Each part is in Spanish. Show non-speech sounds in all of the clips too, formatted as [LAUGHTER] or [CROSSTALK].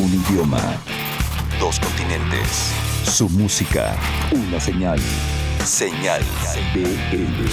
Un idioma. Dos continentes. Su música. Una señal. Señal BL.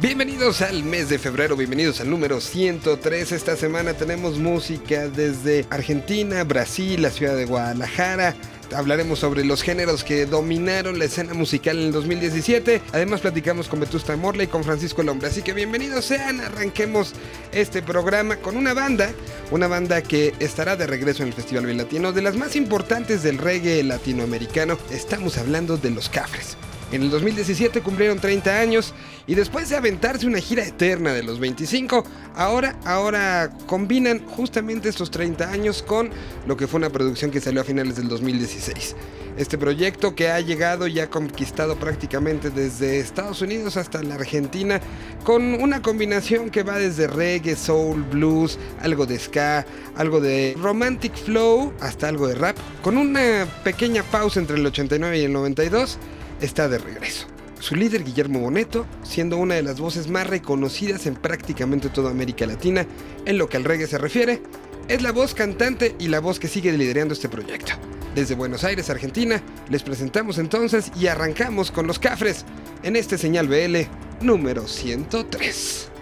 Bienvenidos al mes de febrero, bienvenidos al número 103. Esta semana tenemos música desde Argentina, Brasil, la ciudad de Guadalajara. Hablaremos sobre los géneros que dominaron la escena musical en el 2017. Además platicamos con Vetusta Morla y con Francisco el Hombre. Así que bienvenidos sean, arranquemos este programa con una banda, una banda que estará de regreso en el Festival Latino, de las más importantes del reggae latinoamericano. Estamos hablando de los Cafres. En el 2017 cumplieron 30 años y después de aventarse una gira eterna de los 25, ahora, ahora combinan justamente estos 30 años con lo que fue una producción que salió a finales del 2016. Este proyecto que ha llegado y ha conquistado prácticamente desde Estados Unidos hasta la Argentina con una combinación que va desde reggae, soul, blues, algo de ska, algo de romantic flow hasta algo de rap, con una pequeña pausa entre el 89 y el 92 está de regreso. Su líder Guillermo Boneto, siendo una de las voces más reconocidas en prácticamente toda América Latina en lo que al reggae se refiere, es la voz cantante y la voz que sigue liderando este proyecto. Desde Buenos Aires, Argentina, les presentamos entonces y arrancamos con los Cafres en este señal BL número 103.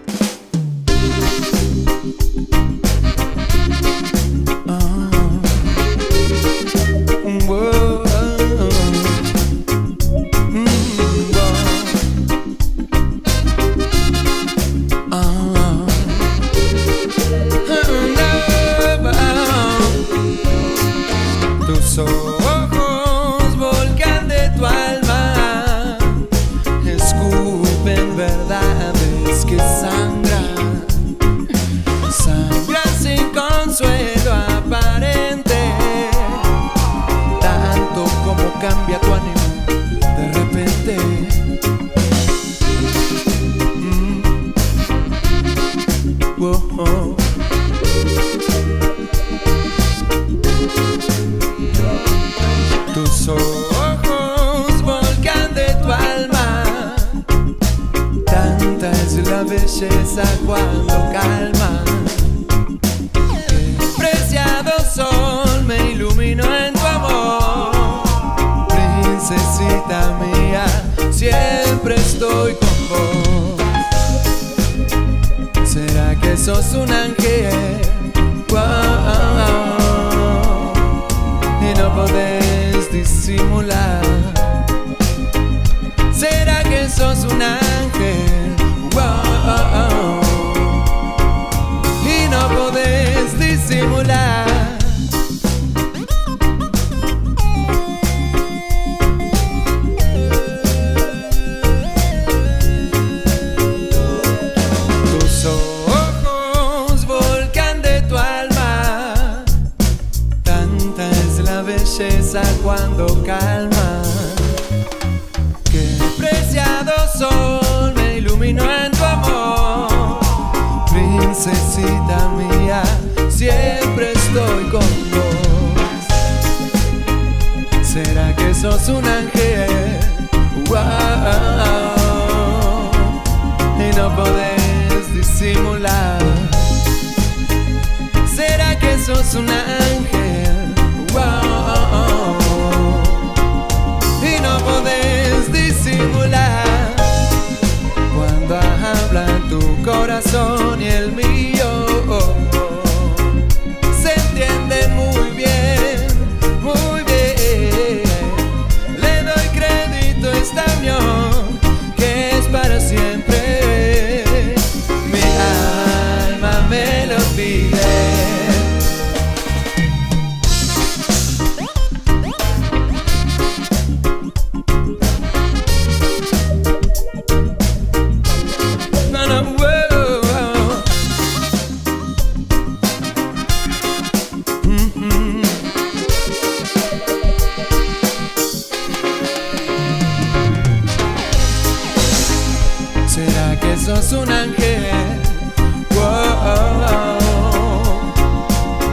Un ángel?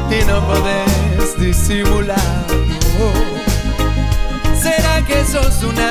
Y no podés disimularlo. ¿Será que sos un ángel?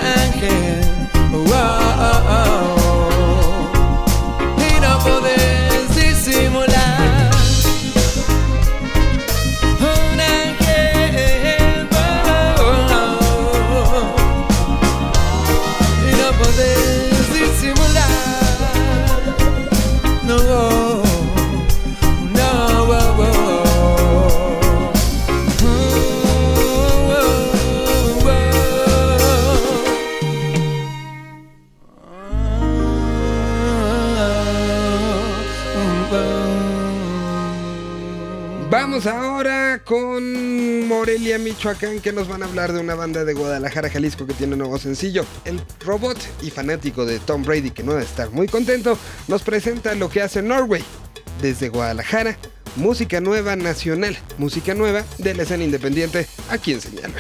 Ahora con Morelia, Michoacán, que nos van a hablar de una banda de Guadalajara, Jalisco, que tiene un nuevo sencillo. El robot y fanático de Tom Brady, que no debe estar muy contento, nos presenta lo que hace Norway. Desde Guadalajara, música nueva nacional, música nueva de la escena independiente aquí en Señal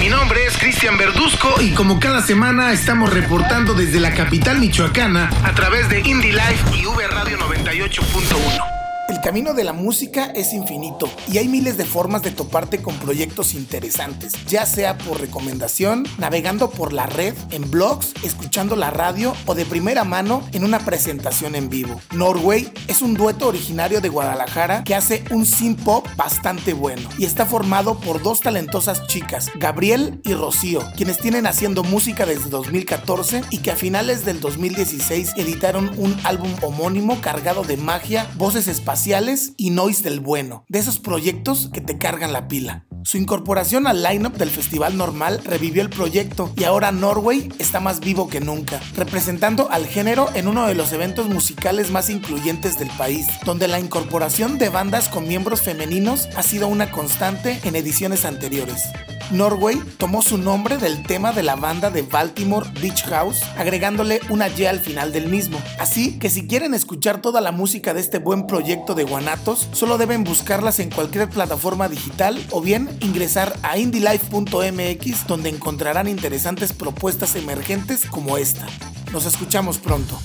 Mi nombre es Cristian Verduzco y como cada semana estamos reportando desde la capital michoacana a través de Indie Life y V Radio 98.1. El camino de la música es infinito y hay miles de formas de toparte con proyectos interesantes, ya sea por recomendación, navegando por la red, en blogs, escuchando la radio o de primera mano en una presentación en vivo. Norway es un dueto originario de Guadalajara que hace un synth pop bastante bueno y está formado por dos talentosas chicas, Gabriel y Rocío, quienes tienen haciendo música desde 2014 y que a finales del 2016 editaron un álbum homónimo cargado de magia, voces espaciales y noise del bueno, de esos proyectos que te cargan la pila. Su incorporación al lineup del festival normal revivió el proyecto y ahora Norway está más vivo que nunca, representando al género en uno de los eventos musicales más incluyentes del país, donde la incorporación de bandas con miembros femeninos ha sido una constante en ediciones anteriores. Norway tomó su nombre del tema de la banda de Baltimore Beach House, agregándole una Y al final del mismo. Así que si quieren escuchar toda la música de este buen proyecto de Guanatos, solo deben buscarlas en cualquier plataforma digital o bien ingresar a indylife.mx donde encontrarán interesantes propuestas emergentes como esta. Nos escuchamos pronto.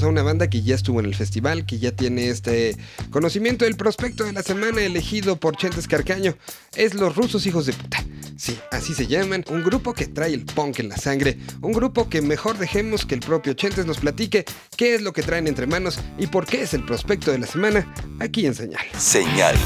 A una banda que ya estuvo en el festival, que ya tiene este conocimiento del prospecto de la semana elegido por Chentes Carcaño. Es Los Rusos Hijos de Puta. Sí, así se llaman. Un grupo que trae el punk en la sangre. Un grupo que mejor dejemos que el propio Chentes nos platique qué es lo que traen entre manos y por qué es el prospecto de la semana aquí en Señal. Señal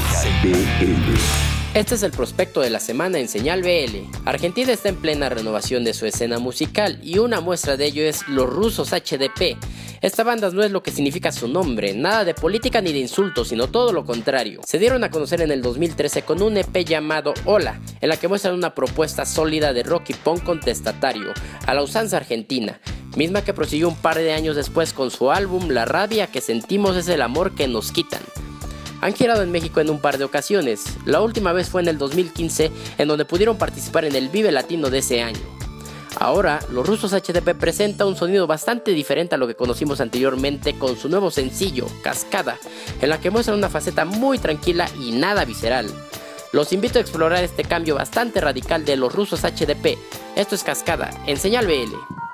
BL. Este es el prospecto de la semana en Señal BL. Argentina está en plena renovación de su escena musical y una muestra de ello es Los Rusos HDP. Esta banda no es lo que significa su nombre, nada de política ni de insultos, sino todo lo contrario. Se dieron a conocer en el 2013 con un EP llamado Hola, en la que muestran una propuesta sólida de rock y punk contestatario, a la usanza argentina, misma que prosiguió un par de años después con su álbum La rabia que sentimos es el amor que nos quitan. Han girado en México en un par de ocasiones, la última vez fue en el 2015 en donde pudieron participar en el Vive Latino de ese año. Ahora, los rusos HDP presenta un sonido bastante diferente a lo que conocimos anteriormente con su nuevo sencillo, Cascada, en la que muestran una faceta muy tranquila y nada visceral. Los invito a explorar este cambio bastante radical de los rusos HDP. Esto es Cascada, en señal BL.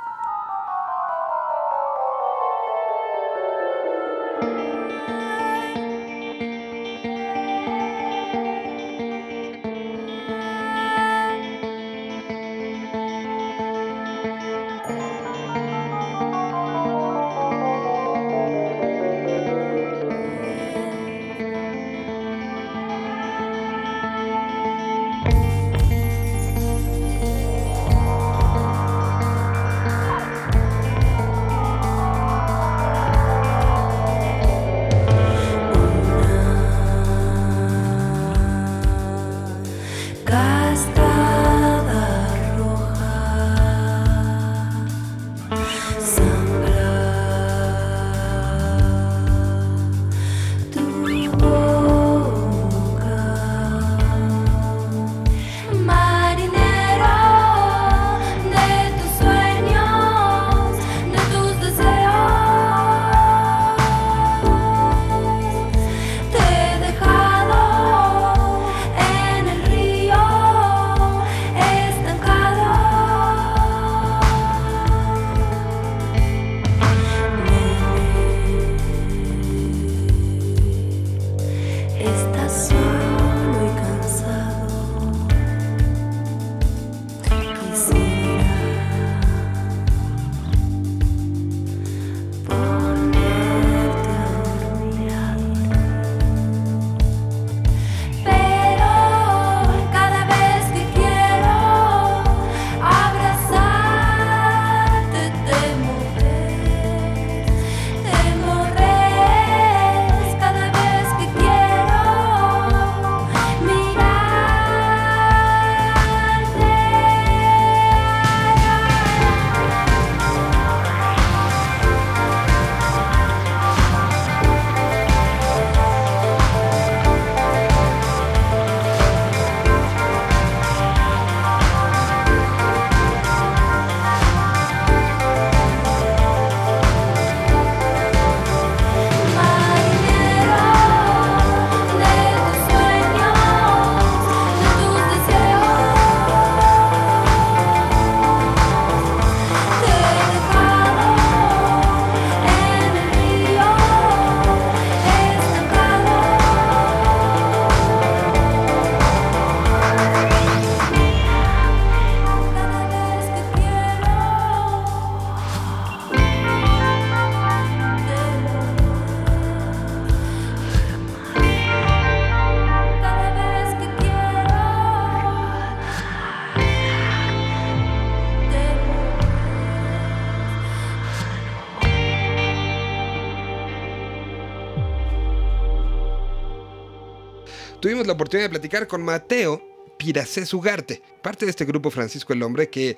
Tuvimos la oportunidad de platicar con Mateo Piracés Ugarte, parte de este grupo Francisco el Hombre, que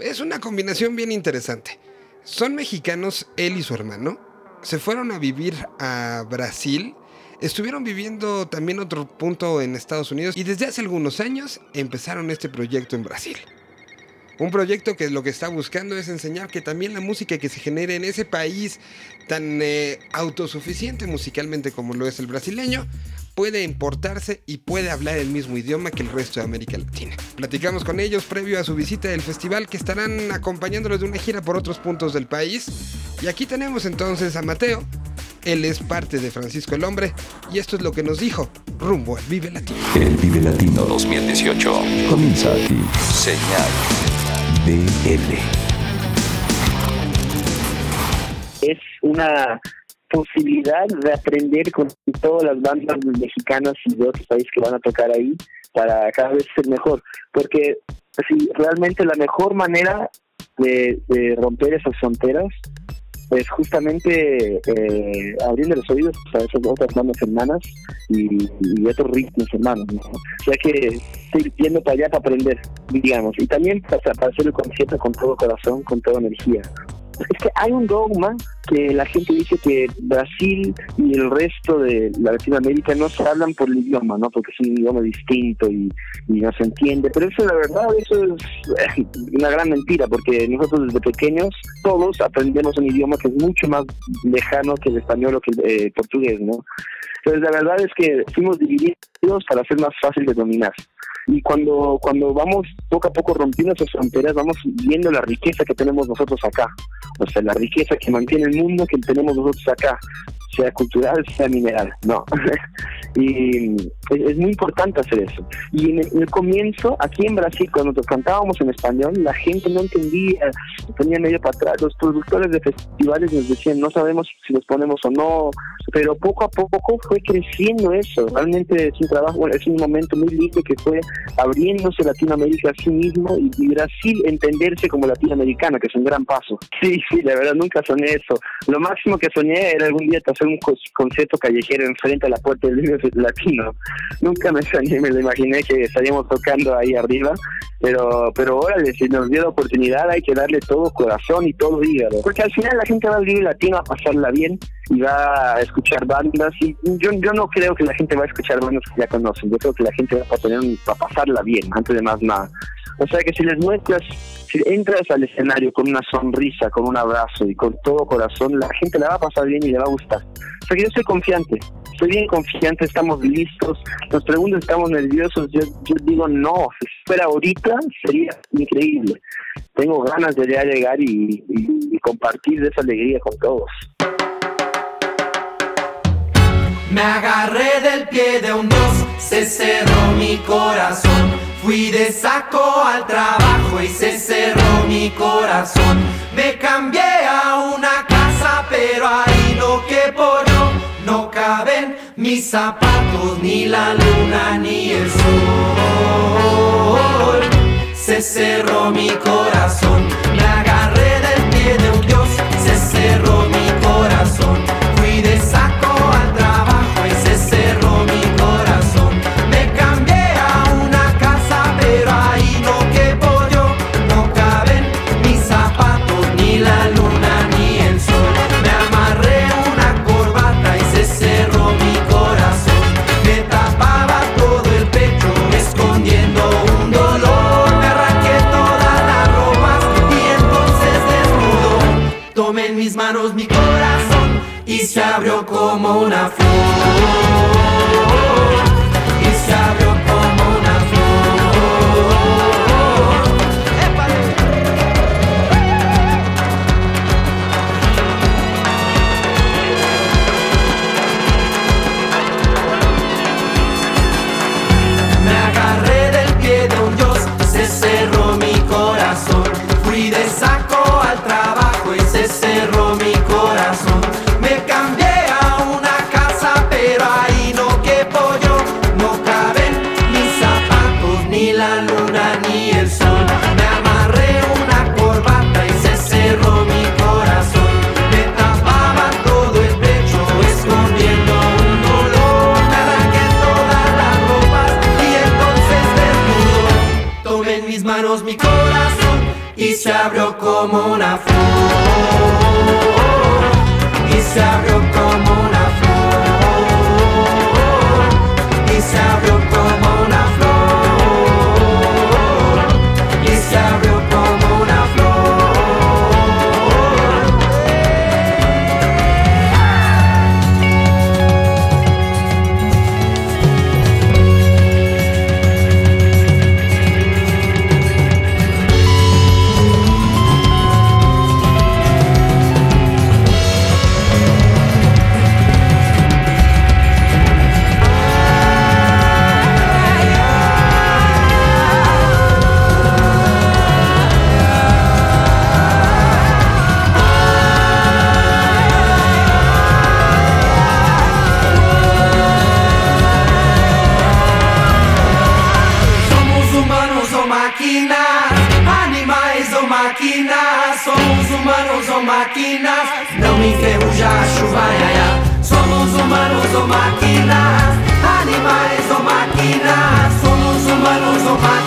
es una combinación bien interesante. Son mexicanos, él y su hermano. Se fueron a vivir a Brasil. Estuvieron viviendo también otro punto en Estados Unidos y desde hace algunos años empezaron este proyecto en Brasil. Un proyecto que lo que está buscando es enseñar que también la música que se genere en ese país tan eh, autosuficiente musicalmente como lo es el brasileño, puede importarse y puede hablar el mismo idioma que el resto de América Latina. Platicamos con ellos previo a su visita del festival que estarán acompañándolos de una gira por otros puntos del país Y aquí tenemos entonces a Mateo. Él es parte de Francisco el Hombre y esto es lo que nos dijo rumbo al Vive Latino. El Vive Latino 2018 comienza aquí. Señal BL. Es una posibilidad de aprender con todas las bandas mexicanas y de otros países que van a tocar ahí para cada vez ser mejor. Porque así, realmente la mejor manera de, de romper esas fronteras es justamente eh, abriendo los oídos a esas otras bandas hermanas y, y otros ritmos hermanos. ¿no? Sea que estoy yendo para allá para aprender, digamos, y también para, para hacer el concierto con todo corazón, con toda energía. Es que hay un dogma que la gente dice que Brasil y el resto de la Latinoamérica no se hablan por el idioma, ¿no? Porque es un idioma distinto y, y no se entiende. Pero eso, la verdad, eso es eh, una gran mentira, porque nosotros desde pequeños todos aprendemos un idioma que es mucho más lejano que el español o que el eh, portugués, ¿no? Entonces, la verdad es que fuimos divididos para ser más fácil de dominar y cuando cuando vamos poco a poco rompiendo esas fronteras vamos viendo la riqueza que tenemos nosotros acá. O sea la riqueza que mantiene el mundo que tenemos nosotros acá sea cultural sea mineral no [LAUGHS] y es, muy importante hacer eso y en el, en el, comienzo aquí en Brasil cuando cantábamos en español la gente no entendía tenía medio para atrás los productores de festivales nos decían no sabemos si los ponemos o no pero poco a poco fue creciendo eso realmente es un trabajo es un momento muy lindo que fue abriéndose Latinoamérica a sí mismo y, Brasil entenderse como latinoamericana, que es un gran paso. Sí, sí, la verdad nunca soñé eso. Lo máximo que soñé era algún día hacer un concierto callejero enfrente a la puerta del libro latino. Nunca me [LAUGHS] soñé, me lo imaginé que estaríamos tocando ahí arriba, pero pero órale, si nos dio la oportunidad hay que darle todo corazón y todo hígado. Porque al final la gente va al libro latino a pasarla bien y va a escuchar bandas y yo, yo no creo que la gente va a escuchar bandas que ya conocen, yo creo que la gente va a, tener, va a pasarla bien, antes de más nada. O sea que si les muestras, si entras al escenario con una sonrisa, con un abrazo y con todo corazón, la gente la va a pasar bien y le va a gustar. O sea que yo soy confiante, estoy bien confiante, estamos listos, nos preguntan, estamos nerviosos, yo, yo digo no, si fuera ahorita sería increíble. Tengo ganas de ya llegar y, y, y compartir esa alegría con todos. Me agarré del pie de un dios, se cerró mi corazón. Fui de saco al trabajo y se cerró mi corazón. Me cambié a una casa, pero ahí no quepo yo. No caben mis zapatos, ni la luna, ni el sol. Se cerró mi corazón.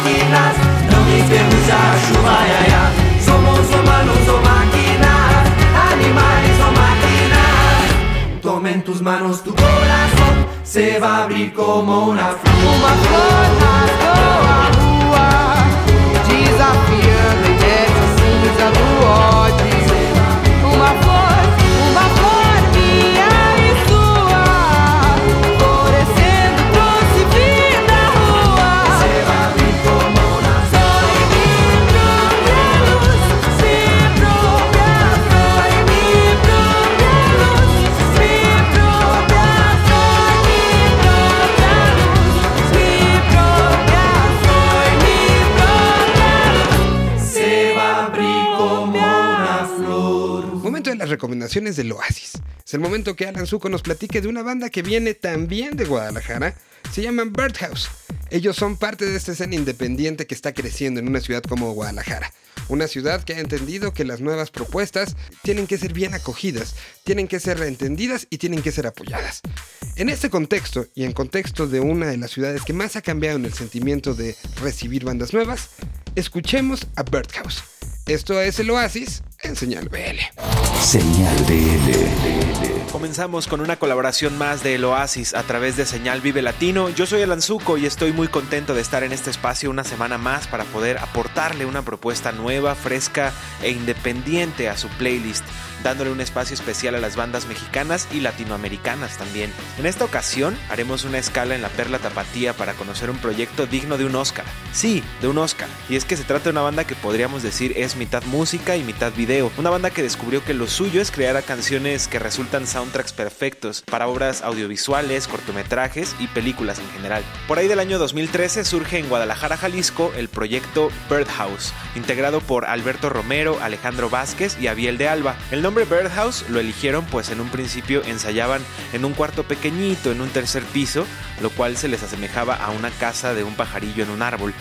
Máquinas, não vivemos a chuva, ia, ia. somos humanos ou máquinas, animais ou máquinas, tomen tus manos tu corazón, se va a abrir como una flor del Oasis. Es el momento que Alan Zuko nos platique de una banda que viene también de Guadalajara. Se llaman Birdhouse. Ellos son parte de esta escena independiente que está creciendo en una ciudad como Guadalajara. Una ciudad que ha entendido que las nuevas propuestas tienen que ser bien acogidas, tienen que ser entendidas y tienen que ser apoyadas. En este contexto y en contexto de una de las ciudades que más ha cambiado en el sentimiento de recibir bandas nuevas, escuchemos a Birdhouse. Esto es el Oasis en Señal BL. Señal BL. Comenzamos con una colaboración más de El Oasis a través de Señal Vive Latino. Yo soy Alan Zuko y estoy muy contento de estar en este espacio una semana más para poder aportarle una propuesta nueva, fresca e independiente a su playlist, dándole un espacio especial a las bandas mexicanas y latinoamericanas también. En esta ocasión haremos una escala en la Perla Tapatía para conocer un proyecto digno de un Oscar. Sí, de un Oscar. Y es que se trata de una banda que podríamos decir es mitad música y mitad video. Una banda que descubrió que lo suyo es crear canciones que resultan soundtracks perfectos para obras audiovisuales, cortometrajes y películas en general. Por ahí del año 2013 surge en Guadalajara, Jalisco, el proyecto Birdhouse, integrado por Alberto Romero, Alejandro Vázquez y Abiel de Alba. El nombre Birdhouse lo eligieron pues en un principio ensayaban en un cuarto pequeñito en un tercer piso, lo cual se les asemejaba a una casa de un pajarillo en un árbol.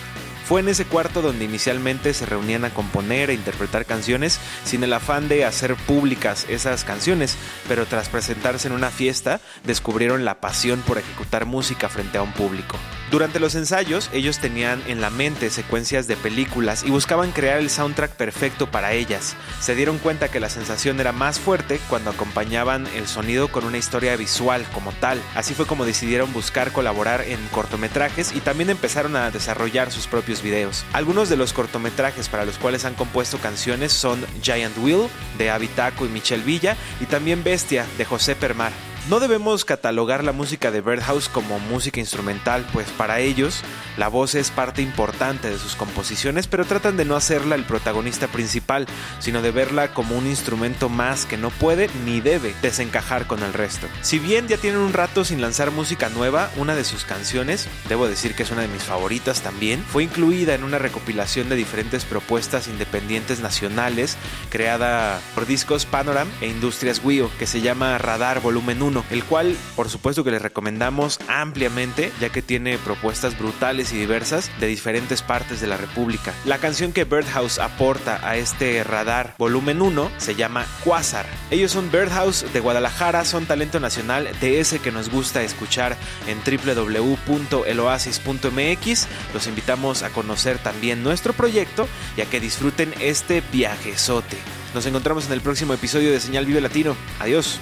Fue en ese cuarto donde inicialmente se reunían a componer e interpretar canciones sin el afán de hacer públicas esas canciones, pero tras presentarse en una fiesta descubrieron la pasión por ejecutar música frente a un público. Durante los ensayos ellos tenían en la mente secuencias de películas y buscaban crear el soundtrack perfecto para ellas. Se dieron cuenta que la sensación era más fuerte cuando acompañaban el sonido con una historia visual como tal. Así fue como decidieron buscar colaborar en cortometrajes y también empezaron a desarrollar sus propios videos. Algunos de los cortometrajes para los cuales han compuesto canciones son Giant Wheel de Abitaco y Michelle Villa y también Bestia de José Permar. No debemos catalogar la música de Birdhouse como música instrumental, pues para ellos la voz es parte importante de sus composiciones, pero tratan de no hacerla el protagonista principal, sino de verla como un instrumento más que no puede ni debe desencajar con el resto. Si bien ya tienen un rato sin lanzar música nueva, una de sus canciones, debo decir que es una de mis favoritas también, fue incluida en una recopilación de diferentes propuestas independientes nacionales creada por Discos Panoram e Industrias Wio, que se llama Radar Volumen 1 el cual por supuesto que les recomendamos ampliamente ya que tiene propuestas brutales y diversas de diferentes partes de la República. La canción que Birdhouse aporta a este radar volumen 1 se llama Quasar. Ellos son Birdhouse de Guadalajara, son talento nacional de ese que nos gusta escuchar en www.eloasis.mx. Los invitamos a conocer también nuestro proyecto y a que disfruten este viajezote. Nos encontramos en el próximo episodio de Señal Vive Latino. Adiós.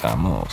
DL. Regresamos.